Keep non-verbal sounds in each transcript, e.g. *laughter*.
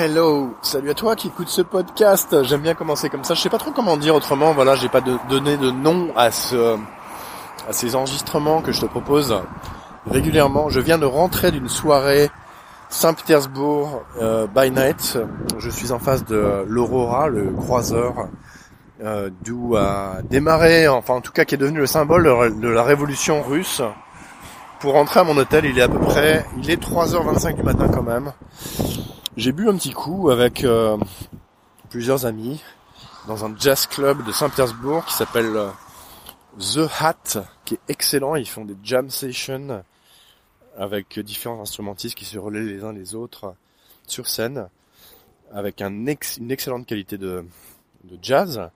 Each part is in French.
Hello, salut à toi qui écoute ce podcast. J'aime bien commencer comme ça. Je sais pas trop comment dire autrement. Voilà, j'ai pas donné de nom à ce, à ces enregistrements que je te propose régulièrement. Je viens de rentrer d'une soirée Saint-Pétersbourg euh, by night. Je suis en face de l'Aurora, le croiseur, euh, d'où a démarré, enfin en tout cas qui est devenu le symbole de la révolution russe. Pour rentrer à mon hôtel, il est à peu près, il est 3h25 du matin quand même. J'ai bu un petit coup avec euh, plusieurs amis dans un jazz club de Saint-Pétersbourg qui s'appelle euh, The Hat, qui est excellent. Ils font des jam sessions avec différents instrumentistes qui se relaient les uns les autres sur scène, avec un une excellente qualité de, de, jazz,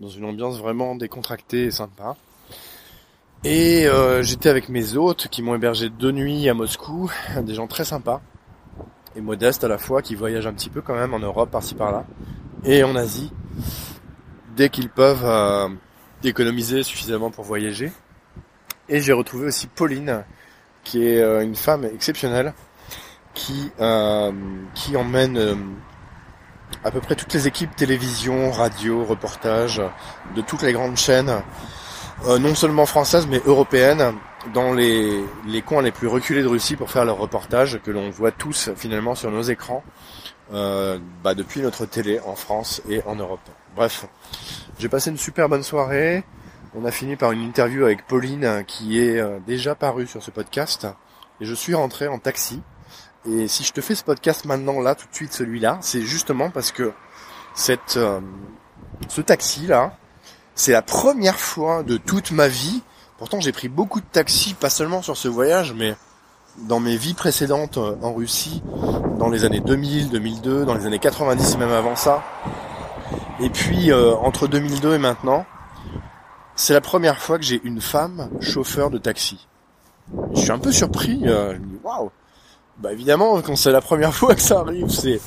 dans une ambiance vraiment décontractée et sympa. Et euh, j'étais avec mes hôtes qui m'ont hébergé deux nuits à Moscou, des gens très sympas et modestes à la fois, qui voyagent un petit peu quand même en Europe par-ci par-là, et en Asie, dès qu'ils peuvent euh, économiser suffisamment pour voyager. Et j'ai retrouvé aussi Pauline, qui est euh, une femme exceptionnelle, qui, euh, qui emmène à peu près toutes les équipes télévision, radio, reportage, de toutes les grandes chaînes, non seulement françaises mais européennes, dans les, les coins les plus reculés de Russie pour faire leurs reportages que l'on voit tous finalement sur nos écrans euh, bah, depuis notre télé en France et en Europe. Bref, j'ai passé une super bonne soirée. On a fini par une interview avec Pauline qui est euh, déjà parue sur ce podcast et je suis rentré en taxi. Et si je te fais ce podcast maintenant là tout de suite celui-là, c'est justement parce que cette euh, ce taxi là, c'est la première fois de toute ma vie Pourtant, j'ai pris beaucoup de taxis, pas seulement sur ce voyage, mais dans mes vies précédentes euh, en Russie, dans les années 2000, 2002, dans les années 90 et même avant ça. Et puis, euh, entre 2002 et maintenant, c'est la première fois que j'ai une femme chauffeur de taxi. Je suis un peu surpris, euh, je dis, waouh Bah évidemment, quand c'est la première *laughs* fois que ça arrive, c'est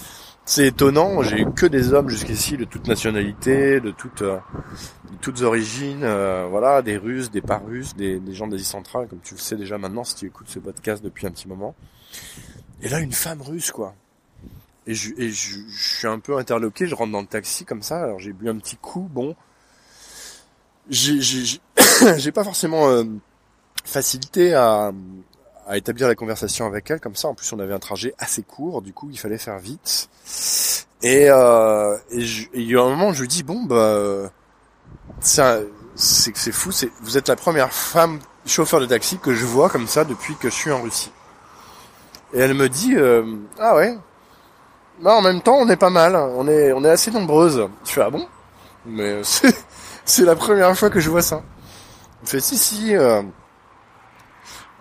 c'est étonnant. J'ai eu que des hommes jusqu'ici de toute nationalité, de toutes, euh, toutes origines, euh, voilà, des Russes, des pas Russes, des, des gens d'Asie centrale, comme tu le sais déjà maintenant si tu écoutes ce podcast depuis un petit moment. Et là, une femme russe, quoi. Et je, et je, je suis un peu interloqué. Je rentre dans le taxi comme ça. Alors j'ai bu un petit coup. Bon, j'ai *coughs* pas forcément euh, facilité à, à établir la conversation avec elle comme ça. En plus, on avait un trajet assez court, du coup, il fallait faire vite. Et, euh, et, il y a un moment, je lui dis bon bah c'est fou, vous êtes la première femme chauffeur de taxi que je vois comme ça depuis que je suis en Russie. Et elle me dit euh, ah ouais. Bah en même temps, on est pas mal, on est on est assez nombreuses. Je fais ah bon? Mais *laughs* c'est la première fois que je vois ça. Elle fait si si. Euh,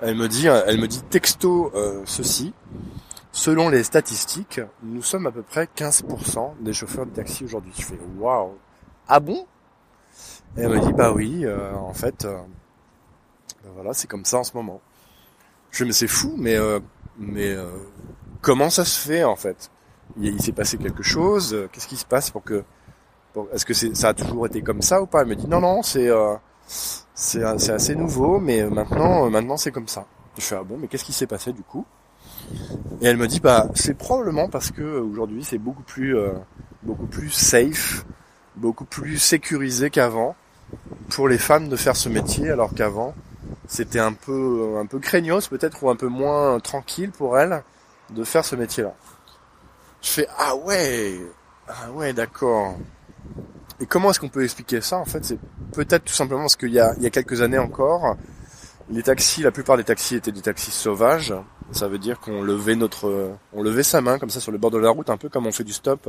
elle me dit, elle me dit texto euh, ceci. Selon les statistiques, nous sommes à peu près 15% des chauffeurs de taxi aujourd'hui. Je fais waouh. Ah bon? Et elle me dit bah oui, euh, en fait, euh, ben voilà, c'est comme ça en ce moment. Je me c'est fou, mais mais comment ça se fait en fait? Il, s'est passé quelque chose. Qu'est-ce qui se passe pour que est-ce que c'est ça a toujours été comme ça ou pas? Elle me dit non non, c'est c'est assez nouveau, mais maintenant, euh, maintenant c'est comme ça. Je fais ah bon, mais qu'est-ce qui s'est passé du coup? Et elle me dit bah c'est probablement parce que euh, aujourd'hui c'est beaucoup plus euh, beaucoup plus safe, beaucoup plus sécurisé qu'avant pour les femmes de faire ce métier, alors qu'avant c'était un peu un peu craignos peut-être ou un peu moins tranquille pour elles de faire ce métier-là. Je fais ah ouais ah ouais d'accord. Et comment est-ce qu'on peut expliquer ça En fait, c'est peut-être tout simplement parce qu'il y a, il y a quelques années encore, les taxis, la plupart des taxis étaient des taxis sauvages. Ça veut dire qu'on levait notre, on levait sa main comme ça sur le bord de la route, un peu comme on fait du stop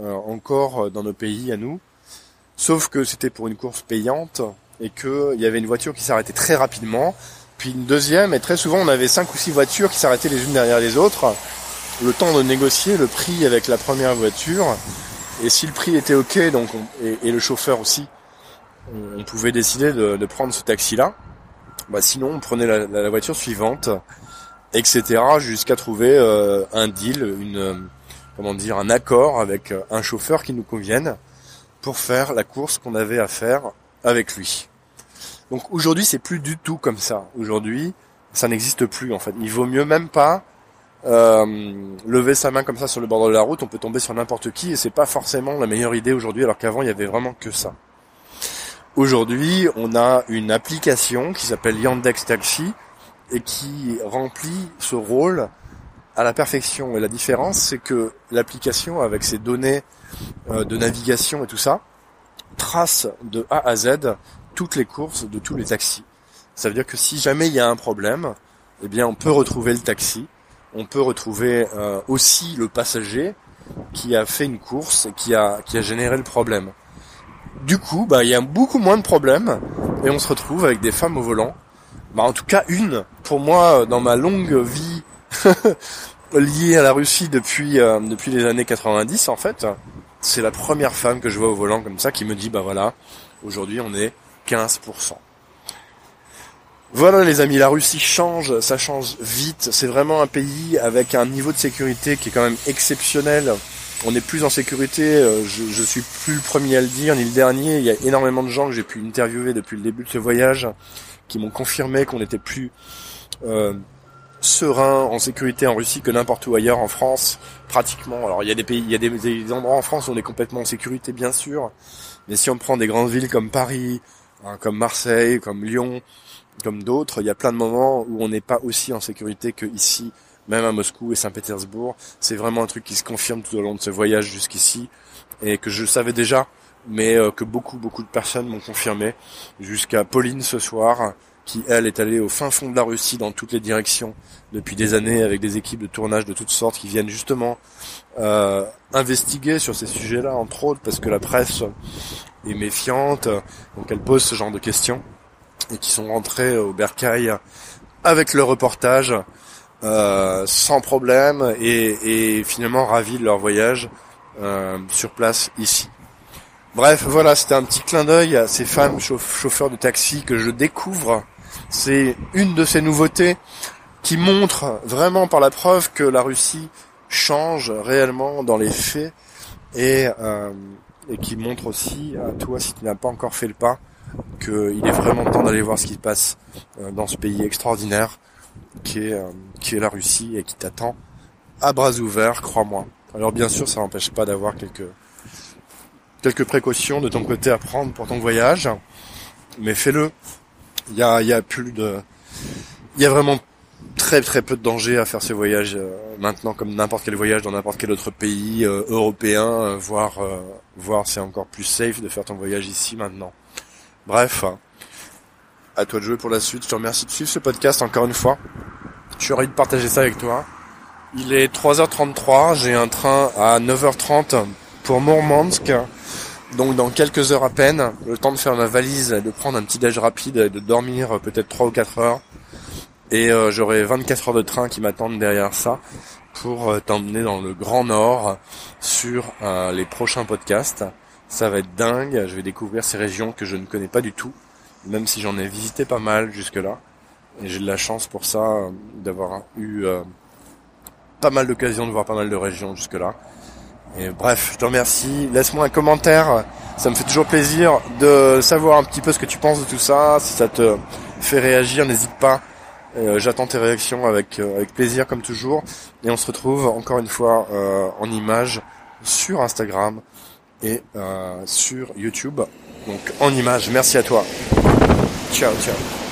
euh, encore dans nos pays à nous. Sauf que c'était pour une course payante et qu'il y avait une voiture qui s'arrêtait très rapidement, puis une deuxième, et très souvent on avait cinq ou six voitures qui s'arrêtaient les unes derrière les autres. Le temps de négocier le prix avec la première voiture et si le prix était ok, donc et, le chauffeur aussi, on, pouvait décider de, prendre ce taxi-là. Bah sinon, on prenait la, voiture suivante, etc. Jusqu'à trouver euh, un deal, une comment dire, un accord avec un chauffeur qui nous convienne pour faire la course qu'on avait à faire avec lui. Donc aujourd'hui, c'est plus du tout comme ça. Aujourd'hui, ça n'existe plus en fait. Il vaut mieux même pas euh, lever sa main comme ça sur le bord de la route, on peut tomber sur n'importe qui et c'est pas forcément la meilleure idée aujourd'hui alors qu'avant il y avait vraiment que ça. Aujourd'hui, on a une application qui s'appelle Yandex Taxi et qui remplit ce rôle à la perfection. Et la différence, c'est que l'application, avec ses données euh, de navigation et tout ça, trace de A à Z toutes les courses de tous les taxis. Ça veut dire que si jamais il y a un problème, eh bien on peut retrouver le taxi, on peut retrouver euh, aussi le passager qui a fait une course qui a, qui a généré le problème. Du coup, bah, il y a beaucoup moins de problèmes et on se retrouve avec des femmes au volant. Bah, en tout cas, une. Pour moi, dans ma longue vie *laughs* liée à la Russie depuis, euh, depuis les années 90, en fait, c'est la première femme que je vois au volant comme ça qui me dit, bah voilà, aujourd'hui on est 15%. Voilà les amis, la Russie change, ça change vite. C'est vraiment un pays avec un niveau de sécurité qui est quand même exceptionnel. On est plus en sécurité, euh, je, je suis plus le premier à le dire, ni le dernier. Il y a énormément de gens que j'ai pu interviewer depuis le début de ce voyage qui m'ont confirmé qu'on était plus euh, serein en sécurité en Russie que n'importe où ailleurs en France, pratiquement. Alors il y a des pays, il y a des, endroits en France où on est complètement en sécurité bien sûr, mais si on prend des grandes villes comme Paris, hein, comme Marseille, comme Lyon, comme d'autres, il y a plein de moments où on n'est pas aussi en sécurité que ici, même à Moscou et Saint-Pétersbourg. C'est vraiment un truc qui se confirme tout au long de ce voyage jusqu'ici et que je savais déjà, mais euh, que beaucoup beaucoup de personnes m'ont confirmé, jusqu'à Pauline ce soir, qui elle est allée au fin fond de la Russie dans toutes les directions depuis des années avec des équipes de tournage de toutes sortes qui viennent justement euh, investiguer sur ces sujets-là entre autres parce que la presse est méfiante donc elle pose ce genre de questions et qui sont rentrés au bercail avec le reportage euh, sans problème et, et, finalement ravis de leur voyage euh, sur place ici. Bref, voilà, c'était un petit clin d'œil à ces femmes chauffeurs de taxi que je découvre. C'est une de ces nouveautés qui montre vraiment par la preuve que la Russie change réellement dans les faits et, euh, et qui montre aussi à toi, si tu n'as pas encore fait le pas, qu'il est vraiment temps d'aller voir ce qui se passe euh, dans ce pays extraordinaire qui est, euh, qui est la Russie et qui t'attend à bras ouverts, crois-moi. Alors bien sûr, ça n'empêche pas d'avoir quelques précautions de ton côté à prendre pour ton voyage, mais fais-le. Il y a, y a plus de, il y a vraiment très très peu de danger à faire ce voyage euh, maintenant, comme n'importe quel voyage dans n'importe quel autre pays euh, européen, euh, voire voir c'est encore plus safe de faire ton voyage ici maintenant. Bref, à toi de jouer pour la suite. Je te remercie de suivre ce podcast encore une fois. Je suis ravi de partager ça avec toi. Il est 3h33, j'ai un train à 9h30 pour Mourmansk. Donc dans quelques heures à peine, le temps de faire ma valise, de prendre un petit déj rapide de dormir peut-être 3 ou 4 heures. Et euh, j'aurai 24 heures de train qui m'attendent derrière ça pour euh, t'emmener dans le Grand Nord sur euh, les prochains podcasts. Ça va être dingue, je vais découvrir ces régions que je ne connais pas du tout, même si j'en ai visité pas mal jusque-là. Et j'ai de la chance pour ça d'avoir eu pas mal d'occasions de voir pas mal de régions jusque-là. Et bref, je te remercie. Laisse-moi un commentaire. Ça me fait toujours plaisir de savoir un petit peu ce que tu penses de tout ça. Si ça te fait réagir, n'hésite pas. Euh, j'attends tes réactions avec, euh, avec plaisir comme toujours. Et on se retrouve encore une fois euh, en image sur Instagram et sur YouTube. Donc en image. Merci à toi. Ciao, ciao.